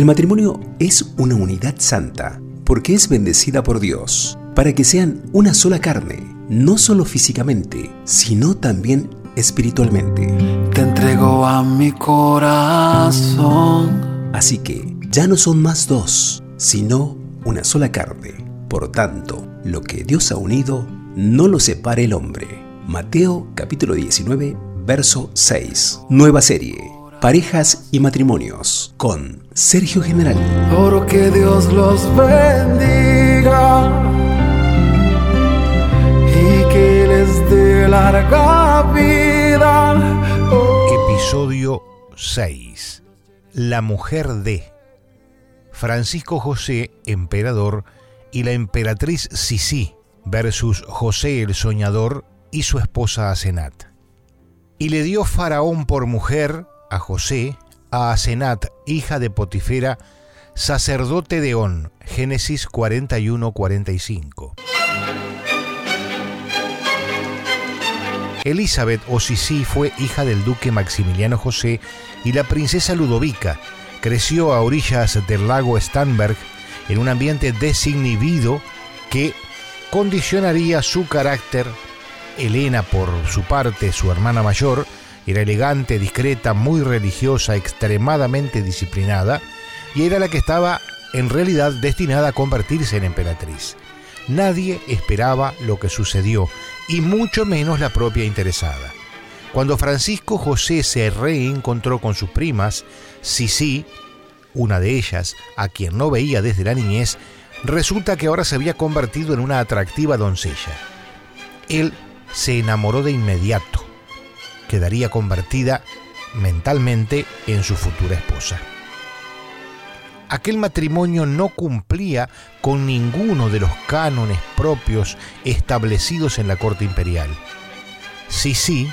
El matrimonio es una unidad santa porque es bendecida por Dios para que sean una sola carne, no solo físicamente, sino también espiritualmente. Te entrego a mi corazón. Así que ya no son más dos, sino una sola carne. Por tanto, lo que Dios ha unido, no lo separe el hombre. Mateo capítulo 19, verso 6. Nueva serie. Parejas y matrimonios con Sergio General. Oro que Dios los bendiga y que les dé larga vida. Oh. Episodio 6. La mujer de Francisco José, emperador, y la emperatriz Sisi versus José el soñador y su esposa Asenat. Y le dio Faraón por mujer a José, a Asenat, hija de Potifera, sacerdote de On, Génesis 41-45. Elizabeth o fue hija del duque Maximiliano José y la princesa Ludovica. Creció a orillas del lago Starnberg en un ambiente desinhibido que condicionaría su carácter. Elena, por su parte, su hermana mayor, era elegante, discreta, muy religiosa, extremadamente disciplinada, y era la que estaba en realidad destinada a convertirse en emperatriz. Nadie esperaba lo que sucedió, y mucho menos la propia interesada. Cuando Francisco José se reencontró con sus primas, Sisi, una de ellas, a quien no veía desde la niñez, resulta que ahora se había convertido en una atractiva doncella. Él se enamoró de inmediato. Quedaría convertida mentalmente en su futura esposa. Aquel matrimonio no cumplía con ninguno de los cánones propios establecidos en la corte imperial. Sisi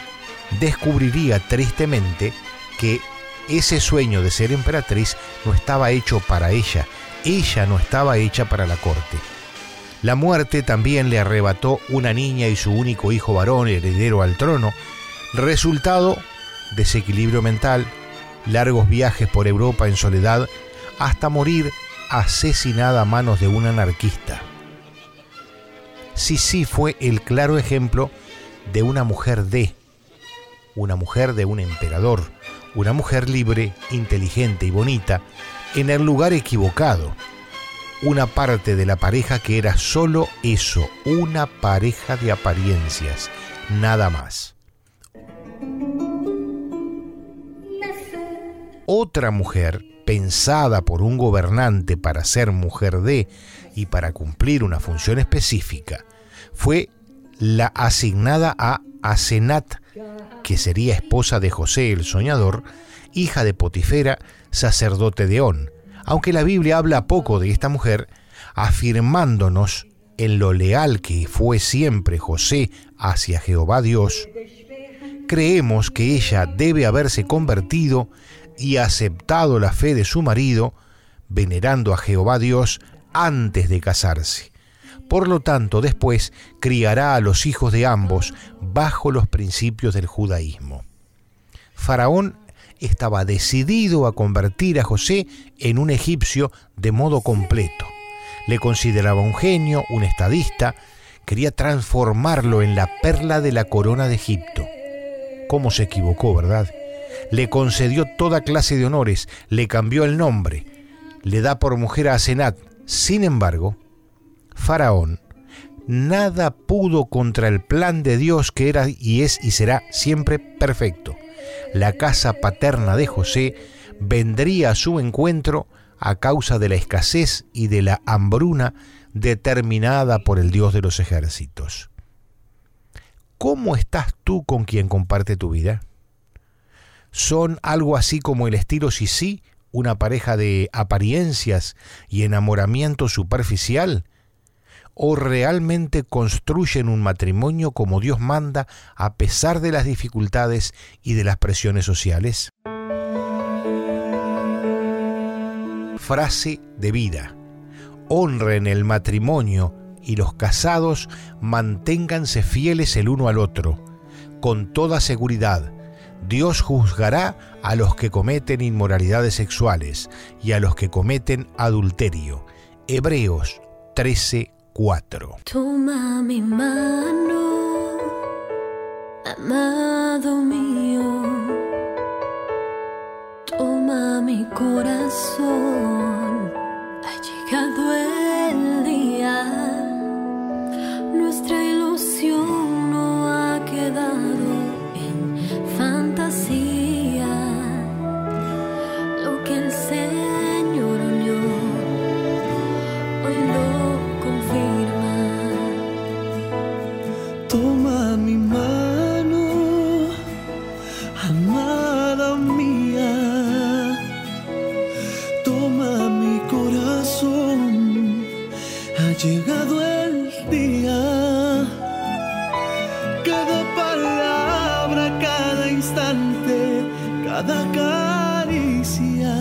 descubriría tristemente que ese sueño de ser emperatriz no estaba hecho para ella, ella no estaba hecha para la corte. La muerte también le arrebató una niña y su único hijo varón, heredero al trono, resultado desequilibrio mental, largos viajes por Europa en soledad, hasta morir asesinada a manos de un anarquista. Sisi fue el claro ejemplo de una mujer de, una mujer de un emperador, una mujer libre, inteligente y bonita, en el lugar equivocado. Una parte de la pareja que era solo eso, una pareja de apariencias, nada más. Otra mujer, pensada por un gobernante para ser mujer de y para cumplir una función específica, fue la asignada a Asenat, que sería esposa de José el Soñador, hija de Potifera, sacerdote de On, aunque la Biblia habla poco de esta mujer, afirmándonos en lo leal que fue siempre José hacia Jehová Dios, creemos que ella debe haberse convertido y aceptado la fe de su marido, venerando a Jehová Dios antes de casarse. Por lo tanto, después criará a los hijos de ambos bajo los principios del judaísmo. Faraón estaba decidido a convertir a José en un egipcio de modo completo. Le consideraba un genio, un estadista, quería transformarlo en la perla de la corona de Egipto. ¿Cómo se equivocó, verdad? Le concedió toda clase de honores, le cambió el nombre, le da por mujer a Asenat. Sin embargo, Faraón nada pudo contra el plan de Dios que era y es y será siempre perfecto la casa paterna de José vendría a su encuentro a causa de la escasez y de la hambruna determinada por el Dios de los ejércitos. ¿Cómo estás tú con quien comparte tu vida? ¿Son algo así como el estilo Sisi, una pareja de apariencias y enamoramiento superficial? o realmente construyen un matrimonio como Dios manda a pesar de las dificultades y de las presiones sociales? Frase de vida. Honren el matrimonio y los casados manténganse fieles el uno al otro, con toda seguridad, Dios juzgará a los que cometen inmoralidades sexuales y a los que cometen adulterio. Hebreos 13:4. Toma mi mano, amado mío. Toma mi corazón. Cada caricia,